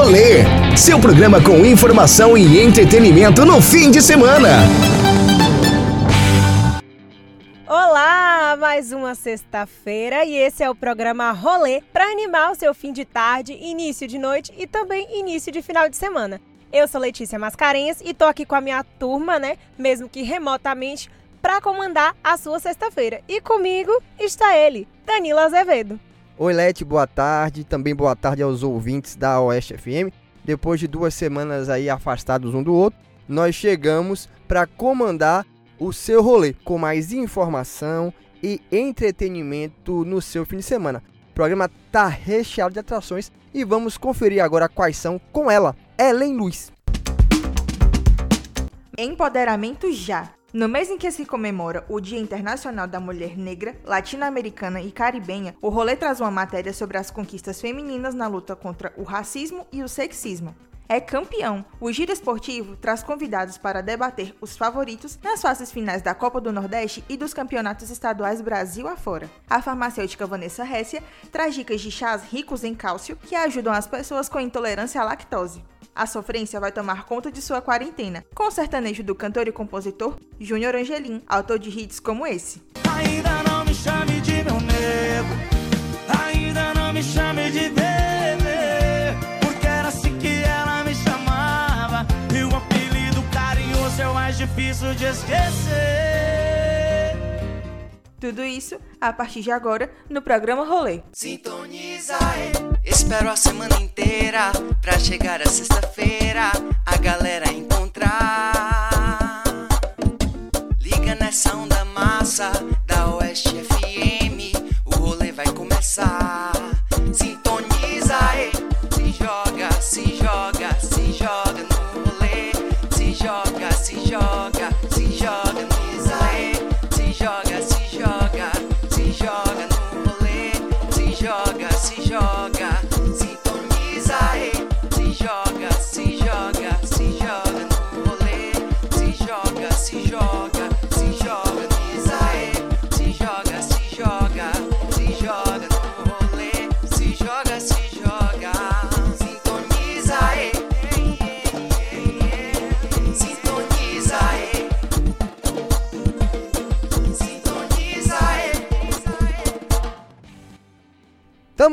Rolê, seu programa com informação e entretenimento no fim de semana. Olá, mais uma sexta-feira e esse é o programa Rolê para animar o seu fim de tarde, início de noite e também início de final de semana. Eu sou Letícia Mascarenhas e tô aqui com a minha turma, né, mesmo que remotamente, para comandar a sua sexta-feira. E comigo está ele, Danilo Azevedo. Oi, boa tarde. Também boa tarde aos ouvintes da Oeste FM. Depois de duas semanas aí afastados um do outro, nós chegamos para comandar o seu rolê com mais informação e entretenimento no seu fim de semana. O programa tá recheado de atrações e vamos conferir agora quais são com ela, Ellen Luiz. Empoderamento já. No mês em que se comemora o Dia Internacional da Mulher Negra, Latino-Americana e Caribenha, o rolê traz uma matéria sobre as conquistas femininas na luta contra o racismo e o sexismo. É campeão. O Giro Esportivo traz convidados para debater os favoritos nas fases finais da Copa do Nordeste e dos campeonatos estaduais Brasil afora. A farmacêutica Vanessa Ressia traz dicas de chás ricos em cálcio que ajudam as pessoas com intolerância à lactose. A sofrência vai tomar conta de sua quarentena, com o sertanejo do cantor e compositor Júnior Angelim, autor de hits como esse. Ainda não me chame de meu nego, ainda não me chame de bebê, porque era assim que ela me chamava, e o apelido carinhoso é o mais difícil de esquecer. Tudo isso a partir de agora no programa Rolê. Sintoniza, é. espero a semana inteira pra chegar a sexta-feira a galera encontrar. Liga nessa onda massa da Oeste FM, o rolê vai começar. Sintoniza, é. se joga, se joga, se joga no rolê, se joga, se joga,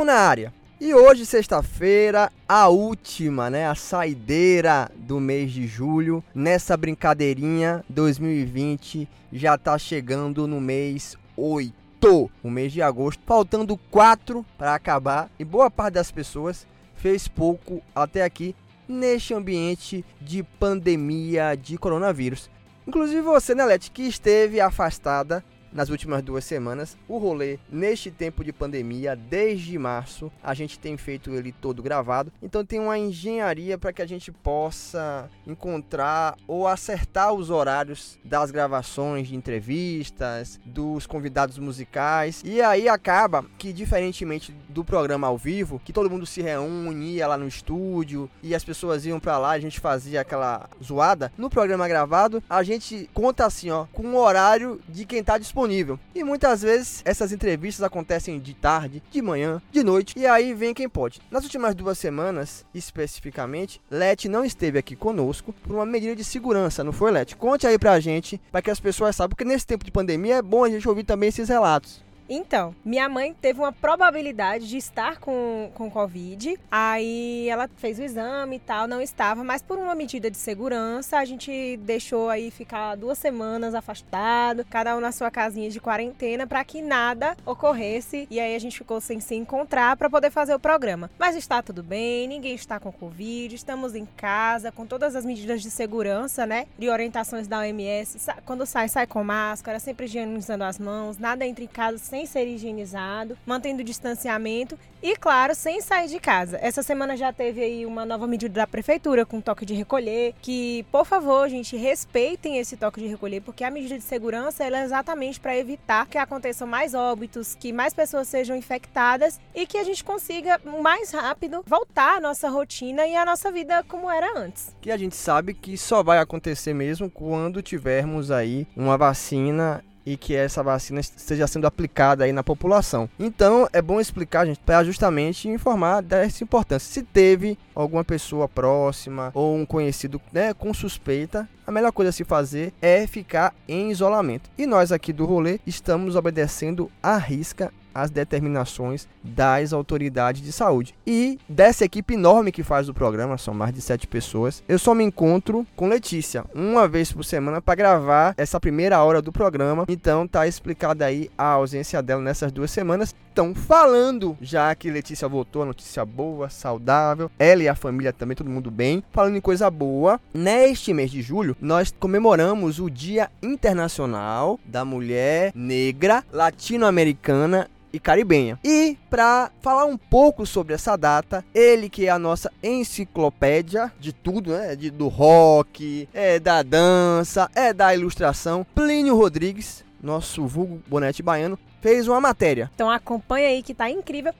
Na área. E hoje, sexta-feira, a última, né? A saideira do mês de julho. Nessa brincadeirinha, 2020 já tá chegando no mês 8. O mês de agosto, faltando 4 para acabar. E boa parte das pessoas fez pouco até aqui neste ambiente de pandemia de coronavírus. Inclusive você, né, que esteve afastada nas últimas duas semanas. O rolê, neste tempo de pandemia, desde março, a gente tem feito ele todo gravado. Então tem uma engenharia para que a gente possa encontrar ou acertar os horários das gravações de entrevistas, dos convidados musicais. E aí acaba que, diferentemente do programa ao vivo, que todo mundo se reúne, ia lá no estúdio e as pessoas iam para lá, a gente fazia aquela zoada. No programa gravado, a gente conta assim, ó, com o horário de quem tá disponível. E muitas vezes essas entrevistas acontecem de tarde, de manhã, de noite, e aí vem quem pode. Nas últimas duas semanas, especificamente, Let não esteve aqui conosco por uma medida de segurança, não foi, Let? Conte aí pra gente, para que as pessoas saibam, porque nesse tempo de pandemia é bom a gente ouvir também esses relatos. Então, minha mãe teve uma probabilidade de estar com, com Covid. Aí ela fez o exame e tal, não estava, mas por uma medida de segurança, a gente deixou aí ficar duas semanas afastado, cada um na sua casinha de quarentena, para que nada ocorresse. E aí a gente ficou sem se encontrar para poder fazer o programa. Mas está tudo bem, ninguém está com Covid, estamos em casa, com todas as medidas de segurança, né? De orientações da OMS. Quando sai, sai com máscara, sempre higienizando as mãos, nada entra em casa sem ser higienizado, mantendo o distanciamento e, claro, sem sair de casa. Essa semana já teve aí uma nova medida da prefeitura com toque de recolher, que, por favor, gente, respeitem esse toque de recolher, porque a medida de segurança é exatamente para evitar que aconteçam mais óbitos, que mais pessoas sejam infectadas e que a gente consiga mais rápido voltar à nossa rotina e à nossa vida como era antes. Que a gente sabe que só vai acontecer mesmo quando tivermos aí uma vacina e que essa vacina esteja sendo aplicada aí na população. Então é bom explicar, gente, para justamente informar dessa importância. Se teve alguma pessoa próxima ou um conhecido né, com suspeita, a melhor coisa a se fazer é ficar em isolamento. E nós aqui do rolê estamos obedecendo à risca as determinações das autoridades de saúde. E dessa equipe enorme que faz o programa, são mais de sete pessoas, eu só me encontro com Letícia uma vez por semana para gravar essa primeira hora do programa. Então tá explicada aí a ausência dela nessas duas semanas. Então, falando, já que Letícia voltou, notícia boa, saudável, ela e a família também, todo mundo bem. Falando em coisa boa, neste mês de julho, nós comemoramos o Dia Internacional da Mulher Negra Latino-Americana e caribenha. E para falar um pouco sobre essa data, ele que é a nossa enciclopédia de tudo, né? De, do rock, é da dança, é da ilustração, Plínio Rodrigues, nosso vulgo bonete baiano, fez uma matéria. Então acompanha aí que tá incrível.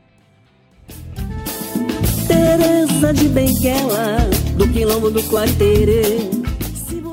Teresa de Benguela, do quilombo do Quarteirê.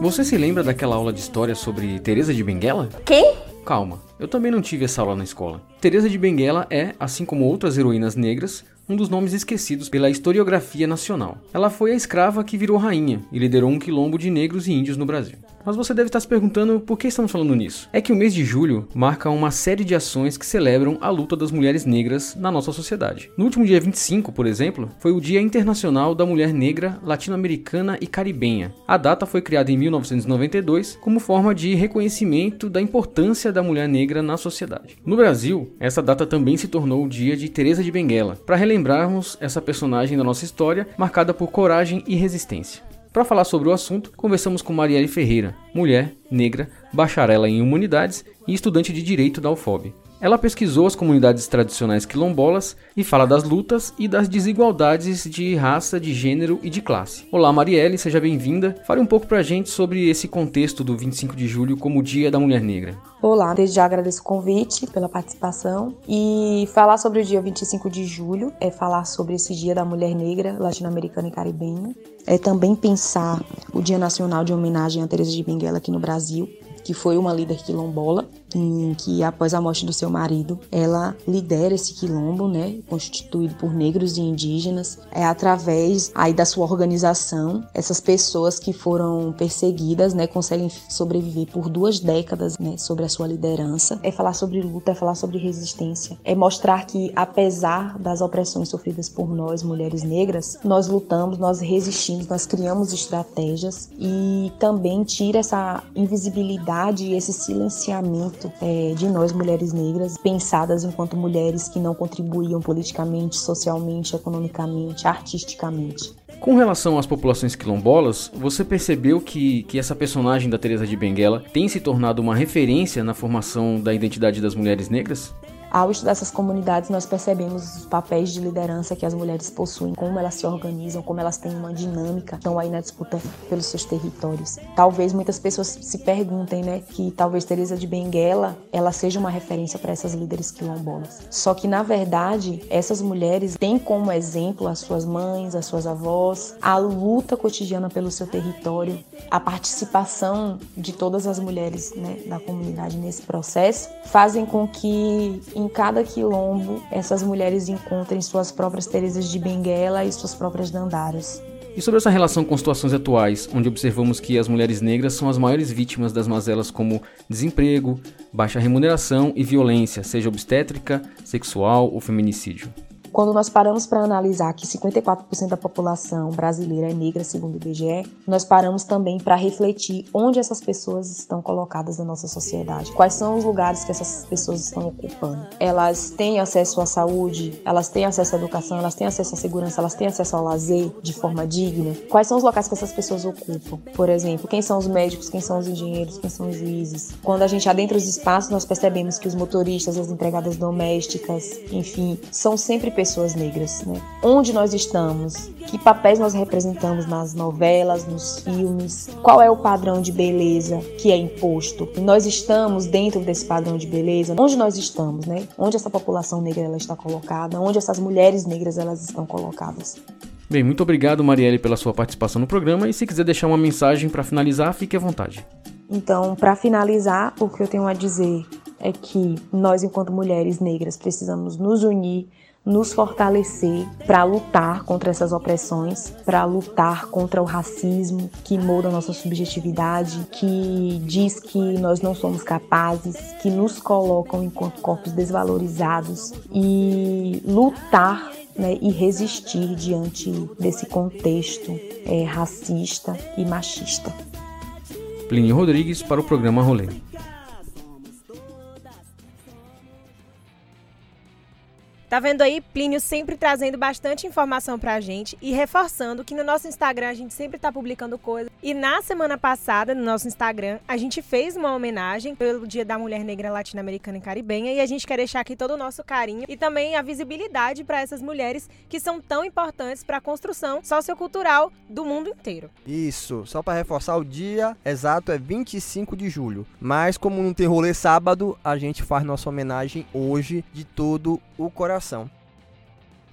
Você se lembra daquela aula de história sobre Teresa de Benguela? Quem? Calma, eu também não tive essa aula na escola. Teresa de Benguela é, assim como outras heroínas negras, um dos nomes esquecidos pela historiografia nacional. Ela foi a escrava que virou rainha e liderou um quilombo de negros e índios no Brasil. Mas você deve estar se perguntando por que estamos falando nisso. É que o mês de julho marca uma série de ações que celebram a luta das mulheres negras na nossa sociedade. No último dia 25, por exemplo, foi o Dia Internacional da Mulher Negra Latino-Americana e Caribenha. A data foi criada em 1992 como forma de reconhecimento da importância da mulher negra na sociedade. No Brasil, essa data também se tornou o Dia de Teresa de Benguela, para relembrarmos essa personagem da nossa história marcada por coragem e resistência. Para falar sobre o assunto, conversamos com Marielle Ferreira, mulher, negra, bacharela em humanidades e estudante de direito da UFOB. Ela pesquisou as comunidades tradicionais quilombolas e fala das lutas e das desigualdades de raça, de gênero e de classe. Olá, Marielle, seja bem-vinda. Fale um pouco pra gente sobre esse contexto do 25 de julho como Dia da Mulher Negra. Olá, desde já agradeço o convite pela participação e falar sobre o dia 25 de julho é falar sobre esse Dia da Mulher Negra Latino-Americana e Caribenha. É também pensar o Dia Nacional de Homenagem a Teresa de Benguela aqui no Brasil, que foi uma líder quilombola, em que após a morte do seu marido, ela lidera esse quilombo, né, constituído por negros e indígenas. É através aí da sua organização, essas pessoas que foram perseguidas, né, conseguem sobreviver por duas décadas, né, sobre a sua liderança. É falar sobre luta, é falar sobre resistência, é mostrar que apesar das opressões sofridas por nós, mulheres negras, nós lutamos, nós resistimos, nós criamos estratégias e também tira essa invisibilidade e esse silenciamento é, de nós, mulheres negras, pensadas enquanto mulheres que não contribuíam politicamente, socialmente, economicamente, artisticamente. Com relação às populações quilombolas, você percebeu que, que essa personagem da Teresa de Benguela tem se tornado uma referência na formação da identidade das mulheres negras? Ao estudar essas comunidades, nós percebemos os papéis de liderança que as mulheres possuem, como elas se organizam, como elas têm uma dinâmica, estão aí na disputa pelos seus territórios. Talvez muitas pessoas se perguntem, né, que talvez Teresa de Benguela, ela seja uma referência para essas líderes quilombolas. Só que na verdade, essas mulheres têm como exemplo as suas mães, as suas avós, a luta cotidiana pelo seu território, a participação de todas as mulheres, né, da comunidade nesse processo, fazem com que em cada quilombo essas mulheres encontrem suas próprias Teresas de Benguela e suas próprias Dandaras. E sobre essa relação com situações atuais, onde observamos que as mulheres negras são as maiores vítimas das mazelas como desemprego, baixa remuneração e violência, seja obstétrica, sexual ou feminicídio. Quando nós paramos para analisar que 54% da população brasileira é negra, segundo o IBGE, nós paramos também para refletir onde essas pessoas estão colocadas na nossa sociedade. Quais são os lugares que essas pessoas estão ocupando? Elas têm acesso à saúde, elas têm acesso à educação, elas têm acesso à segurança, elas têm acesso ao lazer de forma digna? Quais são os locais que essas pessoas ocupam? Por exemplo, quem são os médicos, quem são os engenheiros, quem são os juízes? Quando a gente adentra os espaços, nós percebemos que os motoristas, as empregadas domésticas, enfim, são sempre pessoas pessoas negras, né? Onde nós estamos? Que papéis nós representamos nas novelas, nos filmes? Qual é o padrão de beleza que é imposto? Nós estamos dentro desse padrão de beleza? Onde nós estamos, né? Onde essa população negra ela está colocada? Onde essas mulheres negras elas estão colocadas? Bem, muito obrigado, Marielle, pela sua participação no programa. E se quiser deixar uma mensagem para finalizar, fique à vontade. Então, para finalizar, o que eu tenho a dizer é que nós, enquanto mulheres negras, precisamos nos unir, nos fortalecer para lutar contra essas opressões, para lutar contra o racismo que molda nossa subjetividade, que diz que nós não somos capazes, que nos colocam enquanto corpos desvalorizados e lutar né, e resistir diante desse contexto é, racista e machista. Plínio Rodrigues para o programa Rolê. Tá vendo aí? Plínio sempre trazendo bastante informação pra gente e reforçando que no nosso Instagram a gente sempre tá publicando coisas. E na semana passada, no nosso Instagram, a gente fez uma homenagem pelo Dia da Mulher Negra Latino-Americana e Caribenha e a gente quer deixar aqui todo o nosso carinho e também a visibilidade para essas mulheres que são tão importantes para a construção sociocultural do mundo inteiro. Isso, só para reforçar o dia exato é 25 de julho. Mas como não tem rolê sábado, a gente faz nossa homenagem hoje de todo o coração ação.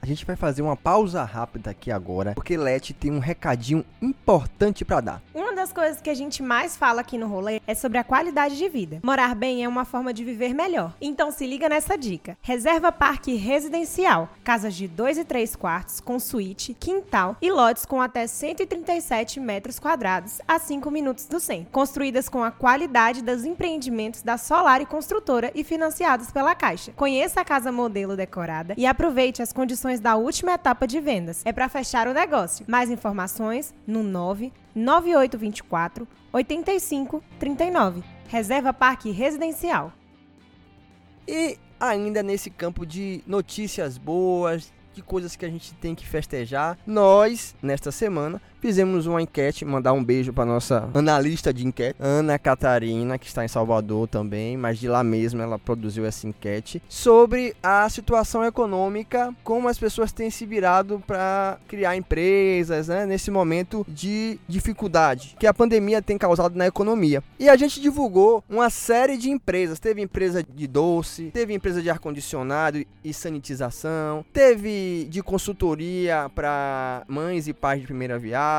A gente vai fazer uma pausa rápida aqui agora, porque Leti tem um recadinho importante para dar. Uma das coisas que a gente mais fala aqui no rolê é sobre a qualidade de vida. Morar bem é uma forma de viver melhor. Então se liga nessa dica. Reserva Parque Residencial. Casas de 2 e 3 quartos, com suíte, quintal e lotes com até 137 metros quadrados, a 5 minutos do centro. Construídas com a qualidade dos empreendimentos da Solar e Construtora e financiados pela Caixa. Conheça a casa modelo decorada e aproveite as condições da última etapa de vendas. É para fechar o negócio. Mais informações no 99824 8539. Reserva Parque Residencial. E ainda nesse campo de notícias boas, de coisas que a gente tem que festejar, nós, nesta semana, fizemos uma enquete, mandar um beijo para nossa analista de enquete, Ana Catarina, que está em Salvador também, mas de lá mesmo ela produziu essa enquete sobre a situação econômica, como as pessoas têm se virado para criar empresas, né, nesse momento de dificuldade que a pandemia tem causado na economia. E a gente divulgou uma série de empresas, teve empresa de doce, teve empresa de ar condicionado e sanitização, teve de consultoria para mães e pais de primeira viagem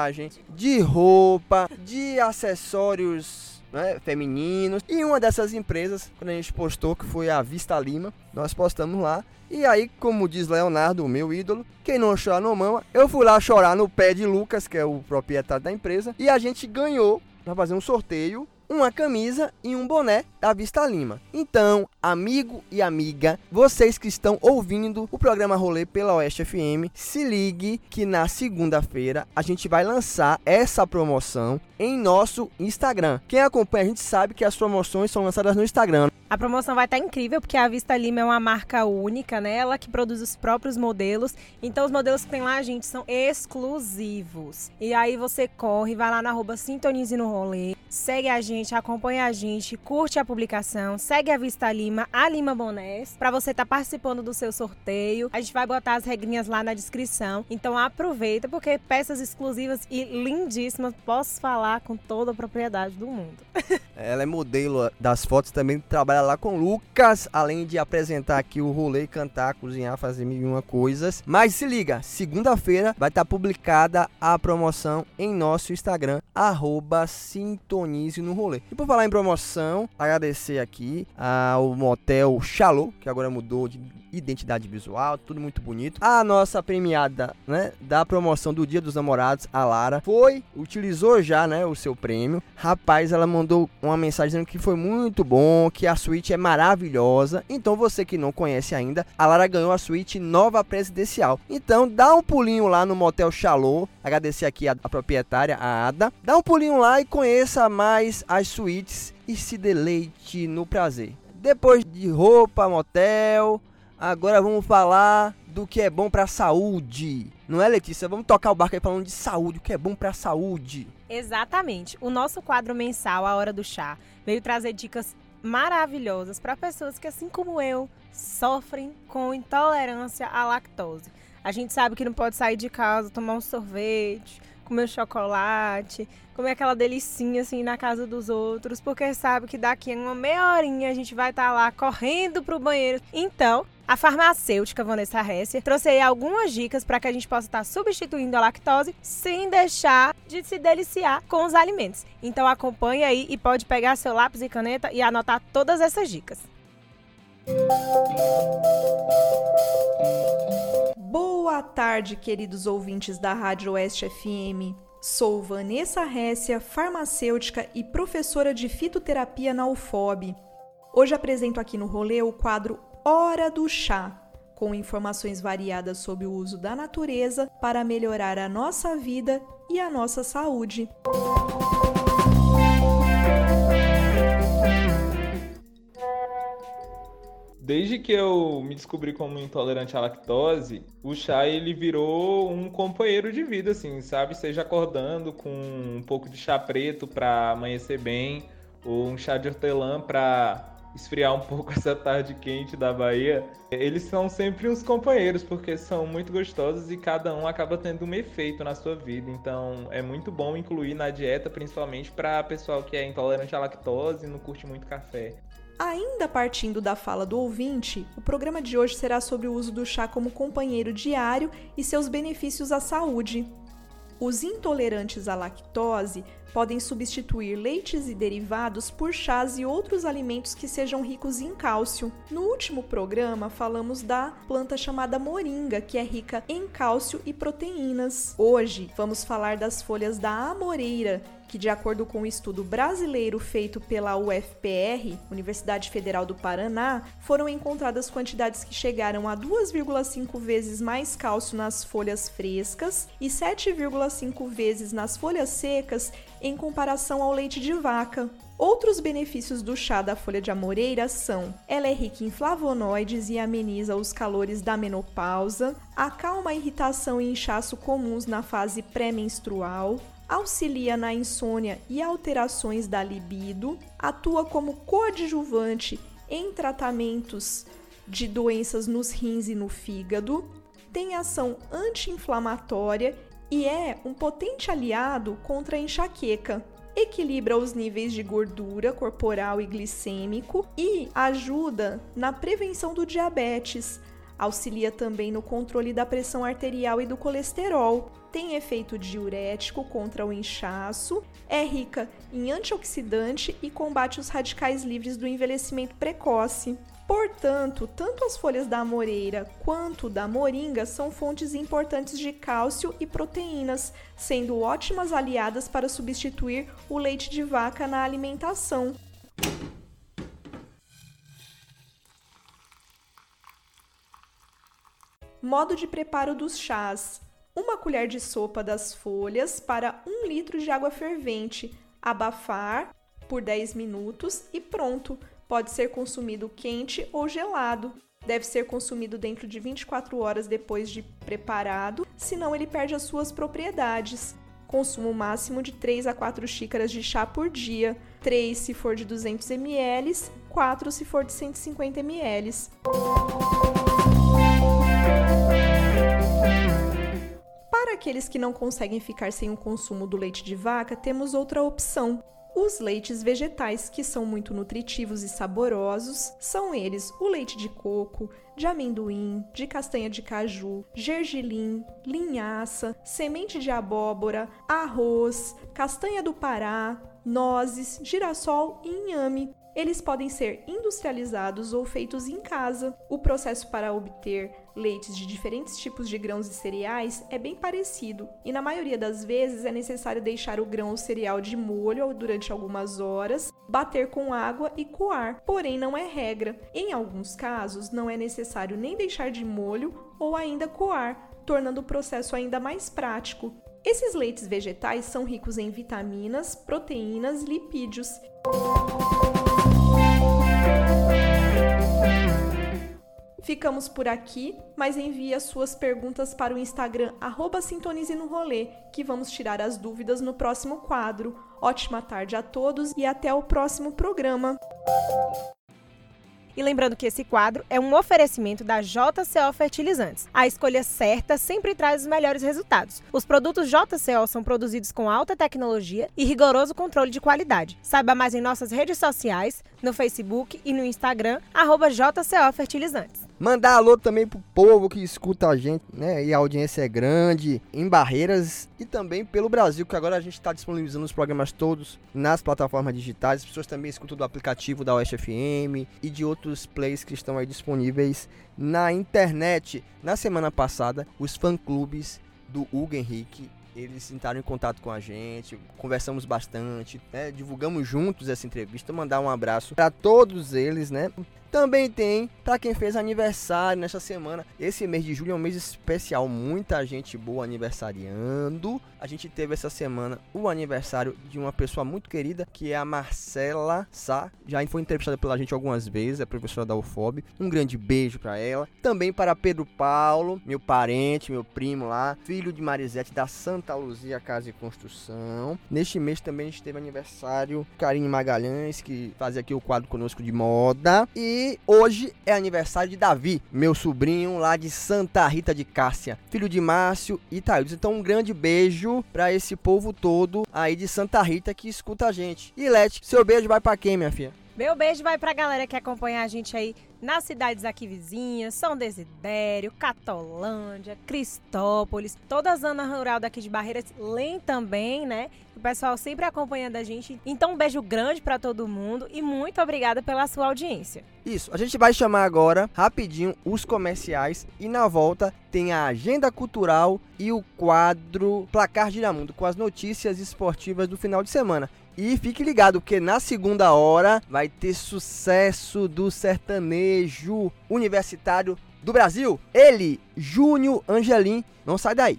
de roupa, de acessórios né, femininos. E uma dessas empresas, quando a gente postou, que foi a Vista Lima, nós postamos lá. E aí, como diz Leonardo, o meu ídolo, quem não chora não mama. Eu fui lá chorar no pé de Lucas, que é o proprietário da empresa, e a gente ganhou para fazer um sorteio uma camisa e um boné da Vista Lima. Então, amigo e amiga, vocês que estão ouvindo o programa Rolê pela Oeste FM, se ligue que na segunda-feira a gente vai lançar essa promoção em nosso Instagram. Quem acompanha a gente sabe que as promoções são lançadas no Instagram. A promoção vai estar incrível porque a Vista Lima é uma marca única, né? Ela que produz os próprios modelos. Então os modelos que tem lá, gente, são exclusivos. E aí você corre, vai lá na arroba Sintonize no Rolê, segue a gente, acompanha a gente, curte a publicação, segue a Vista Lima, a Lima Bonés, para você estar tá participando do seu sorteio. A gente vai botar as regrinhas lá na descrição. Então aproveita porque peças exclusivas e lindíssimas, posso falar com toda a propriedade do mundo. Ela é modelo das fotos, também trabalha lá com Lucas, além de apresentar aqui o rolê, cantar, cozinhar, fazer mil e uma coisas. Mas se liga, segunda-feira vai estar publicada a promoção em nosso Instagram, arroba Sintonize no Rolê. E por falar em promoção, agradecer aqui ao Motel Chalô, que agora mudou de identidade visual, tudo muito bonito. A nossa premiada, né, da promoção do Dia dos Namorados, a Lara, foi, utilizou já, né, o seu prêmio. Rapaz, ela mandou uma mensagem dizendo que foi muito bom, que a suíte é maravilhosa. Então você que não conhece ainda, a Lara ganhou a suíte nova presidencial. Então dá um pulinho lá no Motel Chalô, agradecer aqui a, a proprietária, a Ada. Dá um pulinho lá e conheça mais as suítes e se deleite no prazer. Depois de roupa, motel, Agora vamos falar do que é bom para a saúde. Não é, Letícia? Vamos tocar o barco aí falando de saúde, o que é bom para a saúde. Exatamente. O nosso quadro mensal, A Hora do Chá, veio trazer dicas maravilhosas para pessoas que, assim como eu, sofrem com intolerância à lactose. A gente sabe que não pode sair de casa, tomar um sorvete, comer chocolate, comer aquela delicinha assim na casa dos outros, porque sabe que daqui a uma meia horinha a gente vai estar tá lá correndo pro banheiro. Então, A farmacêutica Vanessa Hesser trouxe aí algumas dicas para que a gente possa estar substituindo a lactose sem deixar de se deliciar com os alimentos. Então acompanhe aí e pode pegar seu lápis e caneta e anotar todas essas dicas. Boa tarde, queridos ouvintes da Rádio Oeste FM. Sou Vanessa Récia, farmacêutica e professora de fitoterapia na UFOB. Hoje apresento aqui no rolê o quadro Hora do Chá, com informações variadas sobre o uso da natureza para melhorar a nossa vida e a nossa saúde. Desde que eu me descobri como intolerante à lactose, o chá ele virou um companheiro de vida, assim, sabe? Seja acordando com um pouco de chá preto para amanhecer bem, ou um chá de hortelã para esfriar um pouco essa tarde quente da Bahia. Eles são sempre uns companheiros, porque são muito gostosos e cada um acaba tendo um efeito na sua vida. Então é muito bom incluir na dieta, principalmente para pessoal que é intolerante à lactose e não curte muito café. Ainda partindo da fala do ouvinte, o programa de hoje será sobre o uso do chá como companheiro diário e seus benefícios à saúde. Os intolerantes à lactose podem substituir leites e derivados por chás e outros alimentos que sejam ricos em cálcio. No último programa, falamos da planta chamada moringa, que é rica em cálcio e proteínas. Hoje, vamos falar das folhas da amoreira, que, de acordo com um estudo brasileiro feito pela UFPR, Universidade Federal do Paraná, foram encontradas quantidades que chegaram a 2,5 vezes mais cálcio nas folhas frescas e 7,5 vezes nas folhas secas em comparação ao leite de vaca. Outros benefícios do chá da folha de amoreira são: ela é rica em flavonoides e ameniza os calores da menopausa, acalma a irritação e inchaço comuns na fase pré-menstrual, auxilia na insônia e alterações da libido, atua como coadjuvante em tratamentos de doenças nos rins e no fígado, tem ação anti-inflamatória e é um potente aliado contra a enxaqueca. Equilibra os níveis de gordura corporal e glicêmico e ajuda na prevenção do diabetes. Auxilia também no controle da pressão arterial e do colesterol. Tem efeito diurético contra o inchaço, é rica em antioxidante e combate os radicais livres do envelhecimento precoce. Portanto, tanto as folhas da amoreira quanto da moringa são fontes importantes de cálcio e proteínas, sendo ótimas aliadas para substituir o leite de vaca na alimentação. Modo de preparo dos chás: uma colher de sopa das folhas para um litro de água fervente, abafar por 10 minutos e pronto. Pode ser consumido quente ou gelado. Deve ser consumido dentro de 24 horas depois de preparado, senão ele perde as suas propriedades. Consumo máximo de 3 a 4 xícaras de chá por dia, 3 se for de 200 ml, 4 se for de 150 ml. Para aqueles que não conseguem ficar sem o consumo do leite de vaca, temos outra opção. Os leites vegetais, que são muito nutritivos e saborosos, são eles o leite de coco, de amendoim, de castanha de caju, gergelim, linhaça, semente de abóbora, arroz, castanha do Pará, nozes, girassol e inhame. Eles podem ser industrializados ou feitos em casa. O processo para obter leites de diferentes tipos de grãos e cereais é bem parecido, e na maioria das vezes é necessário deixar o grão ou cereal de molho durante algumas horas, bater com água e coar, porém não é regra. Em alguns casos, não é necessário nem deixar de molho ou ainda coar, tornando o processo ainda mais prático. Esses leites vegetais são ricos em vitaminas, proteínas, lipídios. Ficamos por aqui, mas envie as suas perguntas para o Instagram Sintonize no Rolê, que vamos tirar as dúvidas no próximo quadro. Ótima tarde a todos e até o próximo programa. E lembrando que esse quadro é um oferecimento da JCO Fertilizantes. A escolha certa sempre traz os melhores resultados. Os produtos JCO são produzidos com alta tecnologia e rigoroso controle de qualidade. Saiba mais em nossas redes sociais, no Facebook e no Instagram, arroba JCO Fertilizantes. Mandar alô também pro povo que escuta a gente, né? E a audiência é grande em Barreiras e também pelo Brasil, que agora a gente está disponibilizando os programas todos nas plataformas digitais. As pessoas também escutam do aplicativo da Oeste FM e de outros plays que estão aí disponíveis na internet. Na semana passada, os fã-clubes do Hugo Henrique eles entraram em contato com a gente, conversamos bastante, né? divulgamos juntos essa entrevista, mandar um abraço para todos eles, né? Também tem para quem fez aniversário nesta semana. Esse mês de julho é um mês especial, muita gente boa aniversariando. A gente teve essa semana o aniversário de uma pessoa muito querida, que é a Marcela Sá. Já foi entrevistada pela gente algumas vezes, é professora da UFOB. Um grande beijo para ela. Também para Pedro Paulo, meu parente, meu primo lá, filho de Marisete da Santa Luzia Casa e Construção. Neste mês também a gente teve aniversário Karine Magalhães, que fazia aqui o quadro conosco de moda. E e hoje é aniversário de Davi, meu sobrinho lá de Santa Rita de Cássia, filho de Márcio e Thaís. Então um grande beijo para esse povo todo aí de Santa Rita que escuta a gente. E Leti, seu beijo vai para quem, minha filha? Meu beijo vai pra galera que acompanha a gente aí nas cidades aqui vizinhas, São Desidério, Catolândia, Cristópolis, toda a zona rural daqui de Barreiras, Lem também, né? Pessoal sempre acompanhando a gente. Então um beijo grande para todo mundo e muito obrigada pela sua audiência. Isso, a gente vai chamar agora rapidinho os comerciais e na volta tem a agenda cultural e o quadro Placar Giramundo com as notícias esportivas do final de semana. E fique ligado, porque na segunda hora vai ter sucesso do sertanejo universitário do Brasil. Ele, Júnior Angelim. Não sai daí.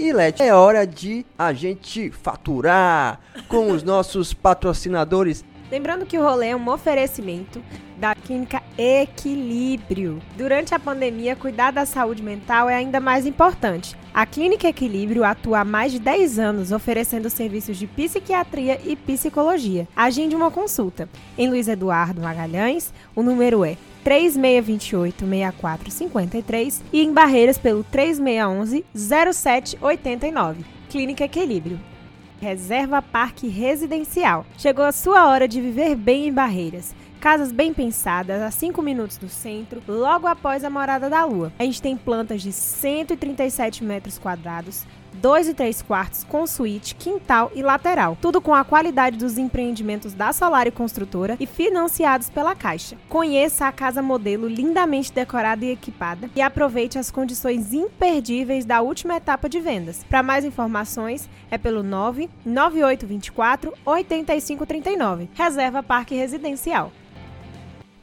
E Let, é hora de a gente faturar com os nossos patrocinadores. Lembrando que o rolê é um oferecimento da Clínica Equilíbrio. Durante a pandemia, cuidar da saúde mental é ainda mais importante. A Clínica Equilíbrio atua há mais de 10 anos oferecendo serviços de psiquiatria e psicologia. Agende uma consulta. Em Luiz Eduardo Magalhães, o número é 3628-6453 e em Barreiras pelo 3611-0789. Clínica Equilíbrio. Reserva Parque Residencial. Chegou a sua hora de viver bem em Barreiras. Casas bem pensadas, a 5 minutos do centro, logo após a Morada da Lua. A gente tem plantas de 137 metros quadrados, 2 e 3 quartos com suíte, quintal e lateral. Tudo com a qualidade dos empreendimentos da Solar e Construtora e financiados pela Caixa. Conheça a casa modelo lindamente decorada e equipada e aproveite as condições imperdíveis da última etapa de vendas. Para mais informações, é pelo 99824 8539. Reserva Parque Residencial.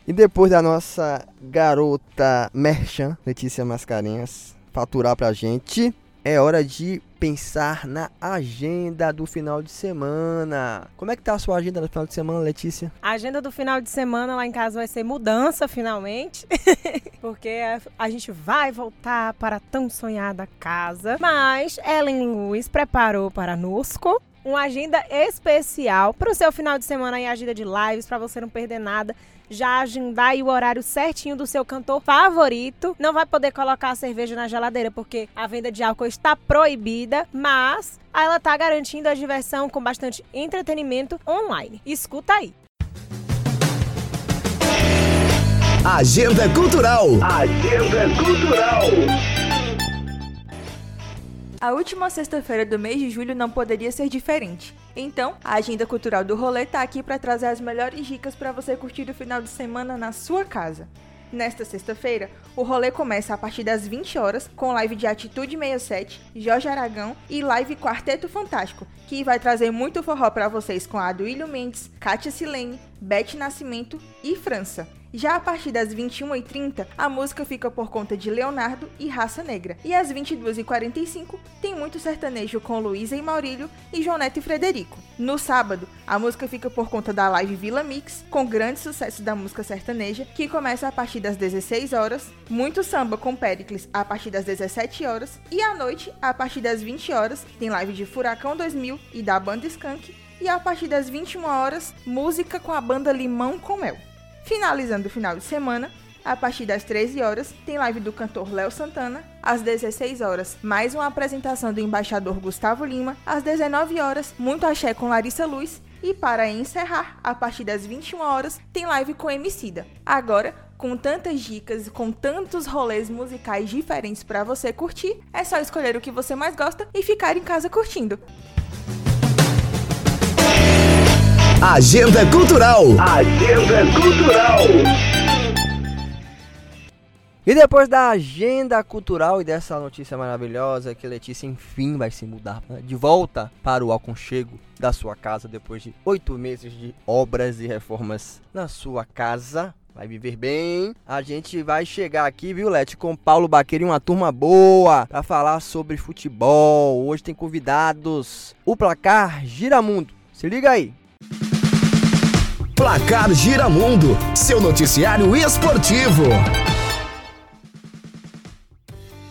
E depois da nossa garota Merchan, Letícia Mascarenhas, faturar pra gente, é hora de pensar na agenda do final de semana. Como é que tá a sua agenda do final de semana, Letícia? A agenda do final de semana lá em casa vai ser mudança, finalmente. Porque a gente vai voltar para a tão sonhada casa. Mas Ellen Lewis preparou para Nusco uma agenda especial para o seu final de semana e agenda de lives para você não perder nada já agendar aí o horário certinho do seu cantor favorito. Não vai poder colocar a cerveja na geladeira porque a venda de álcool está proibida, mas ela está garantindo a diversão com bastante entretenimento online. Escuta aí. Agenda Cultural. Agenda Cultural. A última sexta-feira do mês de julho não poderia ser diferente. Então, a agenda cultural do rolê tá aqui para trazer as melhores dicas para você curtir o final de semana na sua casa. Nesta sexta-feira, o rolê começa a partir das 20 horas com live de Atitude 67, Jorge Aragão e live Quarteto Fantástico, que vai trazer muito forró para vocês com a Aduílio Mendes, Kátia Silene, Beth Nascimento e França. Já a partir das 21h30, a música fica por conta de Leonardo e Raça Negra. E às 22h45, tem muito sertanejo com Luísa e Maurílio e João Neto e Frederico. No sábado, a música fica por conta da live Vila Mix, com grande sucesso da música sertaneja, que começa a partir das 16 horas, muito samba com Pericles a partir das 17 horas, e à noite, a partir das 20 horas, tem live de Furacão 2000 e da banda Skank, e a partir das 21 horas, música com a banda Limão com Mel. Finalizando o final de semana, a partir das 13 horas, tem live do cantor Léo Santana. Às 16 horas, mais uma apresentação do embaixador Gustavo Lima. Às 19 horas, muito axé com Larissa Luz. E para encerrar, a partir das 21 horas, tem live com Emicida. Agora, com tantas dicas, com tantos rolês musicais diferentes para você curtir, é só escolher o que você mais gosta e ficar em casa curtindo. Agenda Cultural. Agenda Cultural. E depois da agenda cultural e dessa notícia maravilhosa que Letícia enfim vai se mudar né, de volta para o aconchego da sua casa depois de oito meses de obras e reformas na sua casa. Vai viver bem. A gente vai chegar aqui, viu, Leti, com Paulo Baqueiro e uma turma boa para falar sobre futebol. Hoje tem convidados. O placar Giramundo. Se liga aí. Placar Giramundo, seu noticiário esportivo.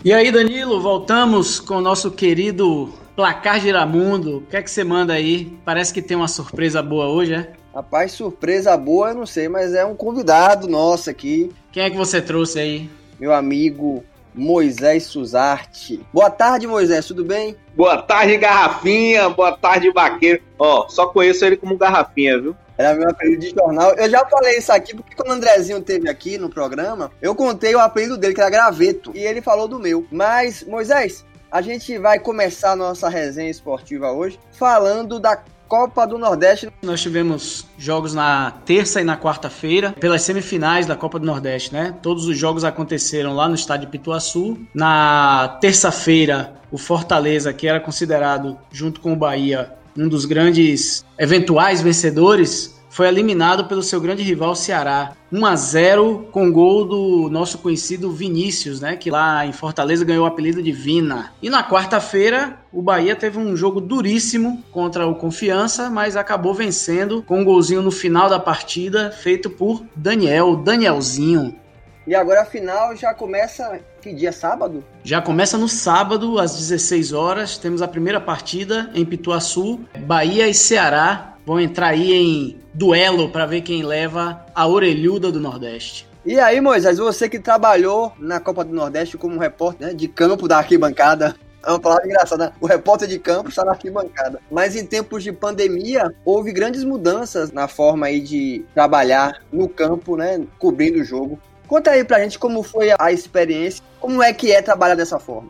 E aí, Danilo, voltamos com o nosso querido Placar Giramundo. O que é que você manda aí? Parece que tem uma surpresa boa hoje, é? Rapaz, surpresa boa eu não sei, mas é um convidado nosso aqui. Quem é que você trouxe aí? Meu amigo Moisés Suzarte. Boa tarde, Moisés, tudo bem? Boa tarde, Garrafinha. Boa tarde, Vaqueiro. Ó, só conheço ele como Garrafinha, viu? Era meu apelido de jornal. Eu já falei isso aqui porque quando o Andrezinho teve aqui no programa, eu contei o apelido dele, que era Graveto, e ele falou do meu. Mas, Moisés, a gente vai começar a nossa resenha esportiva hoje falando da Copa do Nordeste. Nós tivemos jogos na terça e na quarta-feira, pelas semifinais da Copa do Nordeste, né? Todos os jogos aconteceram lá no estádio Pituaçu. Na terça-feira, o Fortaleza, que era considerado, junto com o Bahia, um dos grandes eventuais vencedores, foi eliminado pelo seu grande rival Ceará. 1 a 0 com gol do nosso conhecido Vinícius, né, que lá em Fortaleza ganhou o apelido de Vina. E na quarta-feira, o Bahia teve um jogo duríssimo contra o Confiança, mas acabou vencendo com um golzinho no final da partida, feito por Daniel, Danielzinho. E agora a final já começa que dia? Sábado? Já começa no sábado, às 16 horas. Temos a primeira partida em Pituaçu. Bahia e Ceará vão entrar aí em duelo para ver quem leva a orelhuda do Nordeste. E aí, Moisés, você que trabalhou na Copa do Nordeste como repórter né, de campo da arquibancada, é uma palavra engraçada. Né? O repórter de campo está na arquibancada. Mas em tempos de pandemia, houve grandes mudanças na forma aí de trabalhar no campo, né? Cobrindo o jogo. Conta aí pra gente como foi a experiência, como é que é trabalhar dessa forma.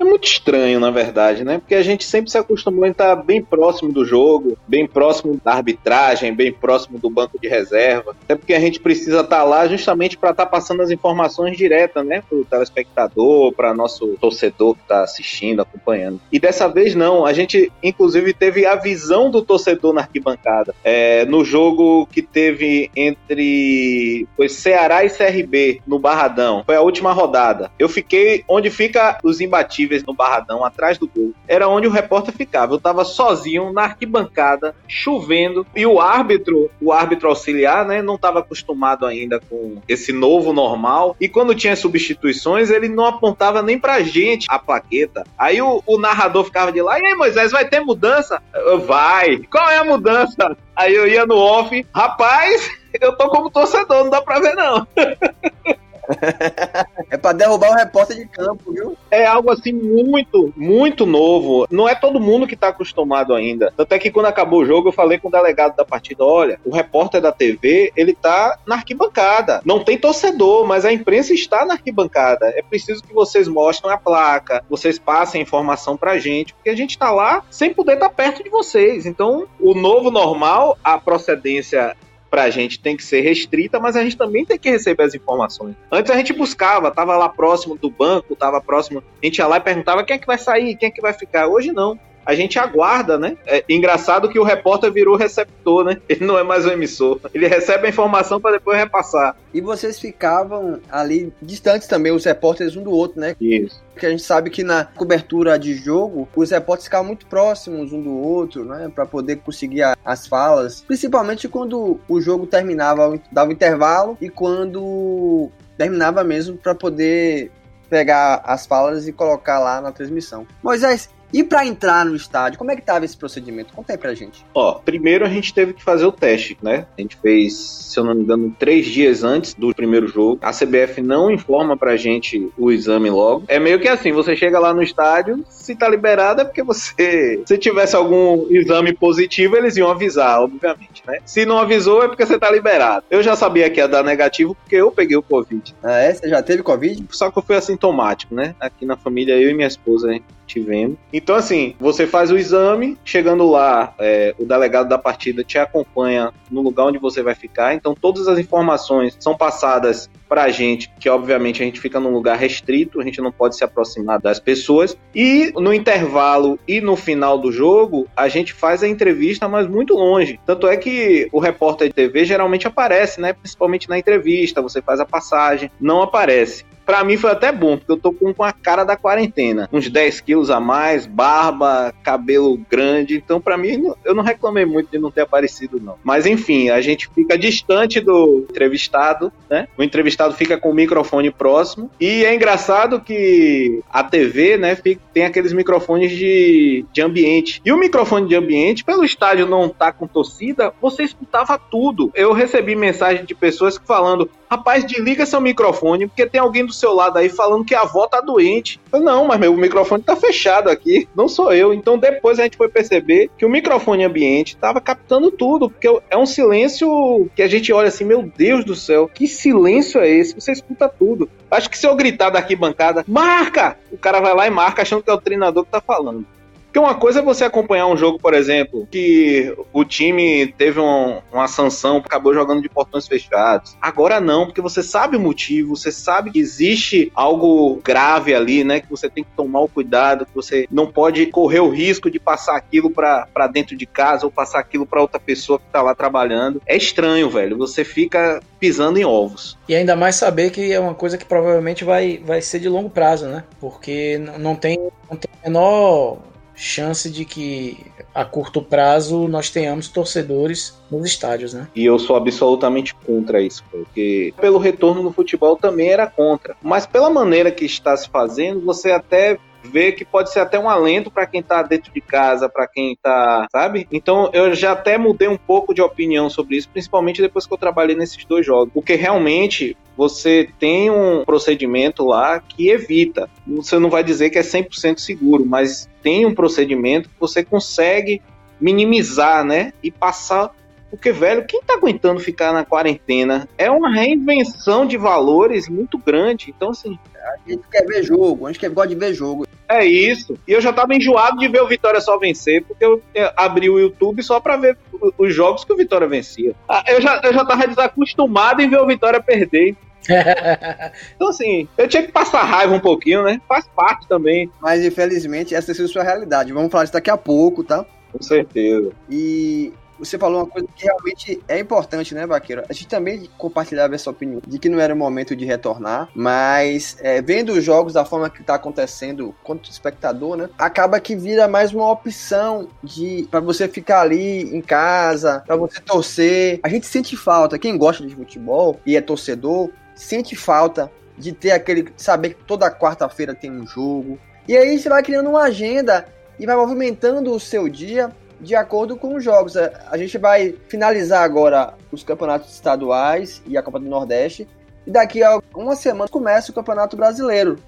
É muito estranho, na verdade, né? Porque a gente sempre se acostumou a estar bem próximo do jogo, bem próximo da arbitragem, bem próximo do banco de reserva. Até porque a gente precisa estar lá justamente para estar passando as informações diretas, né? Para o telespectador, para nosso torcedor que está assistindo, acompanhando. E dessa vez não. A gente, inclusive, teve a visão do torcedor na arquibancada. É, no jogo que teve entre foi Ceará e CRB no Barradão. Foi a última rodada. Eu fiquei onde fica os imbatíveis no Barradão, atrás do gol. Era onde o repórter ficava. Eu tava sozinho na arquibancada, chovendo, e o árbitro, o árbitro auxiliar, né, não estava acostumado ainda com esse novo normal. E quando tinha substituições, ele não apontava nem pra gente a plaqueta. Aí o, o narrador ficava de lá, e aí, Moisés, vai ter mudança? Eu, vai. Qual é a mudança? Aí eu ia no off, rapaz, eu tô como torcedor, não dá pra ver não. é pra derrubar o repórter de campo, viu? É algo assim muito, muito novo. Não é todo mundo que tá acostumado ainda. Tanto é que quando acabou o jogo, eu falei com o delegado da partida: olha, o repórter da TV, ele tá na arquibancada. Não tem torcedor, mas a imprensa está na arquibancada. É preciso que vocês mostrem a placa, vocês passem a informação pra gente, porque a gente tá lá sem poder estar tá perto de vocês. Então, o novo normal, a procedência pra gente tem que ser restrita, mas a gente também tem que receber as informações. Antes a gente buscava, tava lá próximo do banco, tava próximo, a gente ia lá e perguntava quem é que vai sair, quem é que vai ficar. Hoje não a gente aguarda, né? É engraçado que o repórter virou receptor, né? Ele não é mais o emissor. Ele recebe a informação para depois repassar. E vocês ficavam ali distantes também, os repórteres um do outro, né? Isso. Porque a gente sabe que na cobertura de jogo, os repórteres ficavam muito próximos um do outro, né? Para poder conseguir a, as falas. Principalmente quando o jogo terminava, dava intervalo e quando terminava mesmo para poder pegar as falas e colocar lá na transmissão. Moisés, E para entrar no estádio, como é que tava esse procedimento? Conta aí pra gente. Ó, primeiro a gente teve que fazer o teste, né? A gente fez, se eu não me engano, três dias antes do primeiro jogo. A CBF não informa pra gente o exame logo. É meio que assim, você chega lá no estádio, se tá liberado é porque você, se tivesse algum exame positivo, eles iam avisar, obviamente, né? Se não avisou é porque você tá liberado. Eu já sabia que ia dar negativo porque eu peguei o Covid. Ah, é? Você já teve Covid? Só que eu fui assintomático, né? Aqui na família, eu e minha esposa, hein? tivemos. Então, assim, você faz o exame, chegando lá, é, o delegado da partida te acompanha no lugar onde você vai ficar. Então, todas as informações são passadas pra gente, que obviamente a gente fica num lugar restrito, a gente não pode se aproximar das pessoas. E no intervalo e no final do jogo, a gente faz a entrevista, mas muito longe. Tanto é que o repórter de TV geralmente aparece, né? Principalmente na entrevista, você faz a passagem, não aparece. Pra mim foi até bom, porque eu tô com a cara da quarentena. Uns 10 quilos a mais, barba, cabelo grande. Então, pra mim, eu não reclamei muito de não ter aparecido, não. Mas, enfim, a gente fica distante do entrevistado, né? O entrevistado fica com o microfone próximo. E é engraçado que a TV, né, fica, tem aqueles microfones de, de ambiente. E o microfone de ambiente, pelo estádio não tá com torcida, você escutava tudo. Eu recebi mensagem de pessoas falando: rapaz, desliga seu microfone, porque tem alguém do seu lado aí falando que a avó tá doente. Eu, não, mas meu microfone tá fechado aqui, não sou eu. Então depois a gente foi perceber que o microfone ambiente tava captando tudo, porque é um silêncio que a gente olha assim, meu Deus do céu, que silêncio é esse? Você escuta tudo. Acho que se eu gritar daqui bancada, marca! O cara vai lá e marca achando que é o treinador que tá falando. Porque uma coisa é você acompanhar um jogo, por exemplo, que o time teve um, uma sanção, acabou jogando de portões fechados. Agora não, porque você sabe o motivo, você sabe que existe algo grave ali, né? Que você tem que tomar o cuidado, que você não pode correr o risco de passar aquilo para dentro de casa ou passar aquilo para outra pessoa que tá lá trabalhando. É estranho, velho. Você fica pisando em ovos. E ainda mais saber que é uma coisa que provavelmente vai, vai ser de longo prazo, né? Porque não tem, não tem menor chance de que a curto prazo nós tenhamos torcedores nos estádios, né? E eu sou absolutamente contra isso, porque pelo retorno do futebol também era contra. Mas pela maneira que está se fazendo, você até vê que pode ser até um alento para quem tá dentro de casa, para quem tá, sabe? Então eu já até mudei um pouco de opinião sobre isso, principalmente depois que eu trabalhei nesses dois jogos, porque realmente você tem um procedimento lá que evita. Você não vai dizer que é 100% seguro, mas tem um procedimento que você consegue minimizar, né? E passar porque, velho, quem tá aguentando ficar na quarentena é uma reinvenção de valores muito grande. Então, assim. A gente quer ver jogo, a gente quer, gosta de ver jogo. É isso. E eu já tava enjoado de ver o Vitória só vencer, porque eu abri o YouTube só pra ver os jogos que o Vitória vencia. Ah, eu já, eu já tava desacostumado em ver o Vitória perder. então, assim, eu tinha que passar raiva um pouquinho, né? Faz parte também. Mas, infelizmente, essa é a sua realidade. Vamos falar isso daqui a pouco, tá? Com certeza. E você falou uma coisa que realmente é importante, né, Baqueiro? A gente também compartilhava essa opinião de que não era o momento de retornar, mas é, vendo os jogos da forma que está acontecendo quanto espectador, né, acaba que vira mais uma opção de para você ficar ali em casa, para você torcer. A gente sente falta, quem gosta de futebol e é torcedor, sente falta de ter aquele saber que toda quarta-feira tem um jogo. E aí você vai criando uma agenda e vai movimentando o seu dia de acordo com os jogos. A gente vai finalizar agora os campeonatos estaduais e a Copa do Nordeste. E daqui a uma semana começa o Campeonato Brasileiro.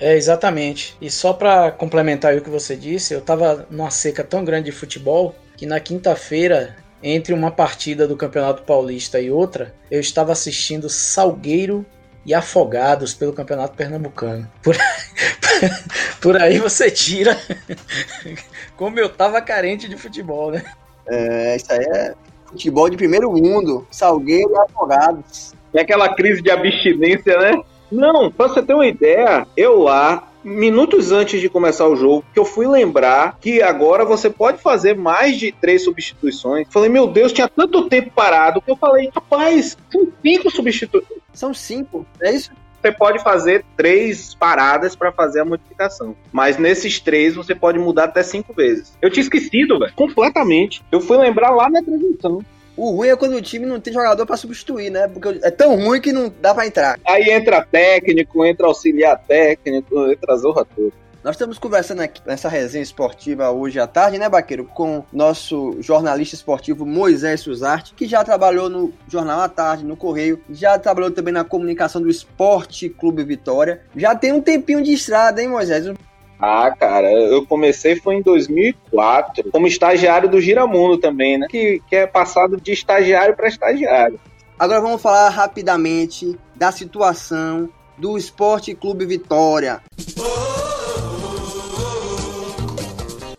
É, exatamente. E só para complementar o que você disse, eu tava numa seca tão grande de futebol que na quinta-feira, entre uma partida do Campeonato Paulista e outra, eu estava assistindo Salgueiro e Afogados pelo Campeonato Pernambucano. Por, por aí você tira como eu tava carente de futebol, né? É, isso aí é futebol de primeiro mundo, Salgueiro e Afogados. É aquela crise de abstinência, né? Não, pra você ter uma ideia, eu lá, minutos antes de começar o jogo, que eu fui lembrar que agora você pode fazer mais de três substituições. Falei, meu Deus, tinha tanto tempo parado que eu falei, rapaz, são cinco substituições. São cinco, é isso? Você pode fazer três paradas para fazer a modificação. Mas nesses três você pode mudar até cinco vezes. Eu tinha esquecido, velho. Completamente. Eu fui lembrar lá na transmissão. O ruim é quando o time não tem jogador para substituir, né? Porque é tão ruim que não dá para entrar. Aí entra técnico, entra auxiliar técnico, entra zorra toda. Nós estamos conversando aqui nessa resenha esportiva hoje à tarde, né, Baqueiro? Com nosso jornalista esportivo Moisés Suzarte, que já trabalhou no Jornal à Tarde, no Correio, já trabalhou também na comunicação do Esporte Clube Vitória. Já tem um tempinho de estrada, hein, Moisés? Ah, cara, eu comecei foi em 2004, como estagiário do Giramundo também, né? Que, que é passado de estagiário para estagiário. Agora vamos falar rapidamente da situação do Esporte Clube Vitória.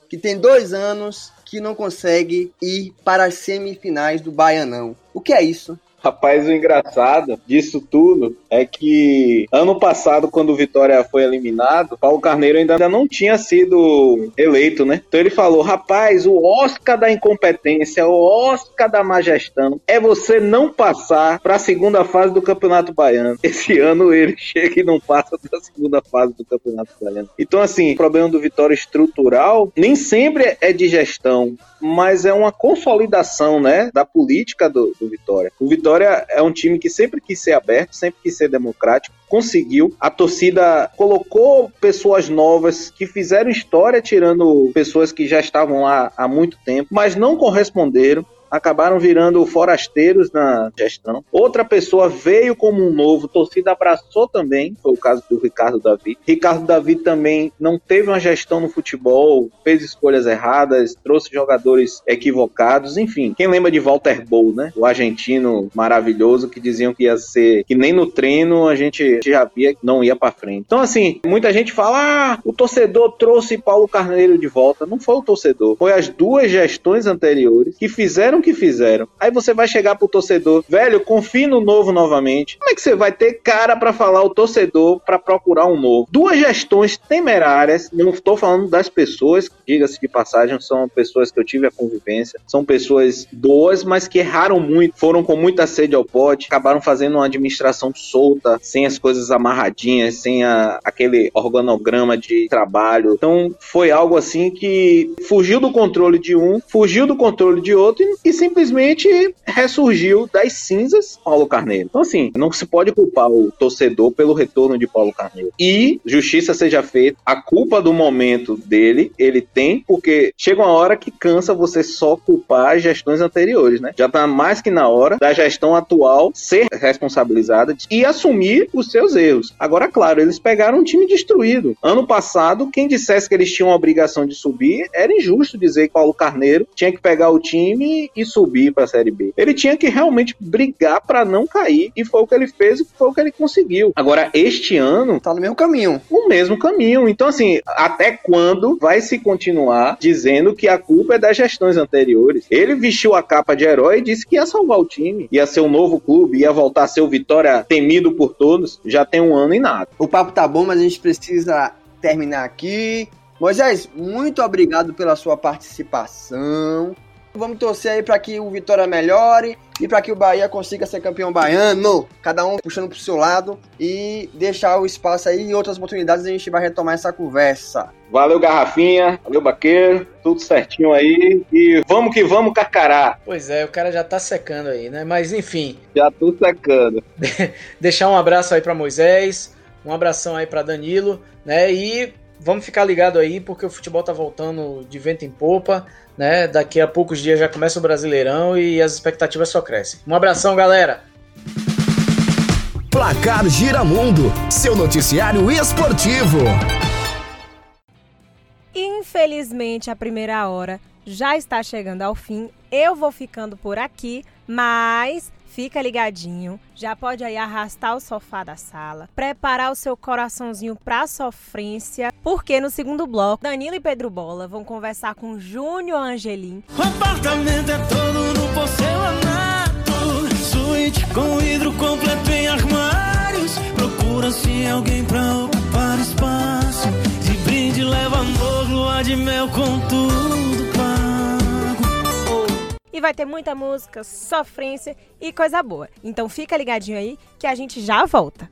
Que tem dois anos que não consegue ir para as semifinais do Baianão. O que é isso? Rapaz, o engraçado disso tudo é que ano passado, quando o Vitória foi eliminado, Paulo Carneiro ainda não tinha sido eleito, né? Então ele falou: rapaz, o Oscar da incompetência, o Oscar da má gestão é você não passar para a segunda fase do Campeonato Baiano. Esse ano ele chega e não passa da segunda fase do Campeonato Baiano. Então, assim, o problema do Vitória estrutural nem sempre é de gestão mas é uma consolidação, né, da política do, do, Vitória. O Vitória é um time que sempre quis ser aberto, sempre quis ser democrático, conseguiu. A torcida colocou pessoas novas que fizeram história, tirando pessoas que já estavam lá há muito tempo, mas não corresponderam acabaram virando forasteiros na gestão. Outra pessoa veio como um novo, torcida abraçou também, foi o caso do Ricardo Davi. Ricardo Davi também não teve uma gestão no futebol, fez escolhas erradas, trouxe jogadores equivocados, enfim. Quem lembra de Walter Bow, né? O argentino maravilhoso que diziam que ia ser que nem no treino a gente já via que não ia para frente. Então assim, muita gente fala: "Ah, o torcedor trouxe Paulo Carneiro de volta". Não foi o torcedor, foi as duas gestões anteriores que fizeram que fizeram. Aí você vai chegar pro torcedor, velho, confie no novo novamente. Como é que você vai ter cara para falar o torcedor para procurar um novo? Duas gestões temerárias, não estou falando das pessoas, diga-se de passagem, são pessoas que eu tive a convivência, são pessoas boas, mas que erraram muito, foram com muita sede ao pote, acabaram fazendo uma administração solta, sem as coisas amarradinhas, sem a, aquele organograma de trabalho. Então foi algo assim que fugiu do controle de um, fugiu do controle de outro e, e simplesmente ressurgiu das cinzas Paulo Carneiro. Então, assim, não se pode culpar o torcedor pelo retorno de Paulo Carneiro. E justiça seja feita, a culpa do momento dele, ele tem, porque chega uma hora que cansa você só culpar as gestões anteriores, né? Já tá mais que na hora da gestão atual ser responsabilizada e assumir os seus erros. Agora, claro, eles pegaram um time destruído. Ano passado, quem dissesse que eles tinham a obrigação de subir, era injusto dizer que Paulo Carneiro tinha que pegar o time e subir para a Série B. Ele tinha que realmente brigar para não cair e foi o que ele fez e foi o que ele conseguiu. Agora, este ano. Tá no mesmo caminho. O mesmo caminho. Então, assim, até quando vai se continuar dizendo que a culpa é das gestões anteriores? Ele vestiu a capa de herói e disse que ia salvar o time, ia ser um novo clube, ia voltar a ser o Vitória temido por todos. Já tem um ano e nada. O papo tá bom, mas a gente precisa terminar aqui. Moisés, muito obrigado pela sua participação. Vamos torcer aí para que o Vitória melhore e para que o Bahia consiga ser campeão baiano. Cada um puxando pro seu lado e deixar o espaço aí e outras oportunidades a gente vai retomar essa conversa. Valeu, Garrafinha. Valeu, Baqueiro. Tudo certinho aí. E vamos que vamos, Carcará. Pois é, o cara já tá secando aí, né? Mas enfim. Já tô secando. Deixar um abraço aí para Moisés, um abração aí para Danilo, né? E vamos ficar ligado aí porque o futebol tá voltando de vento em popa né? Daqui a poucos dias já começa o Brasileirão e as expectativas só crescem. Um abração, galera! Placar Giramundo, seu noticiário esportivo. Infelizmente, a primeira hora já está chegando ao fim. Eu vou ficando por aqui, mas Fica ligadinho, já pode aí arrastar o sofá da sala, preparar o seu coraçãozinho pra sofrência, porque no segundo bloco, Danilo e Pedro Bola vão conversar com Júnior Angelim. O apartamento é todo no porcelanato, suíte com vidro completo em armários, procura-se alguém pra ocupar espaço, de brinde leva amor, lua de mel com tudo e vai ter muita música, sofrência e coisa boa. Então fica ligadinho aí que a gente já volta.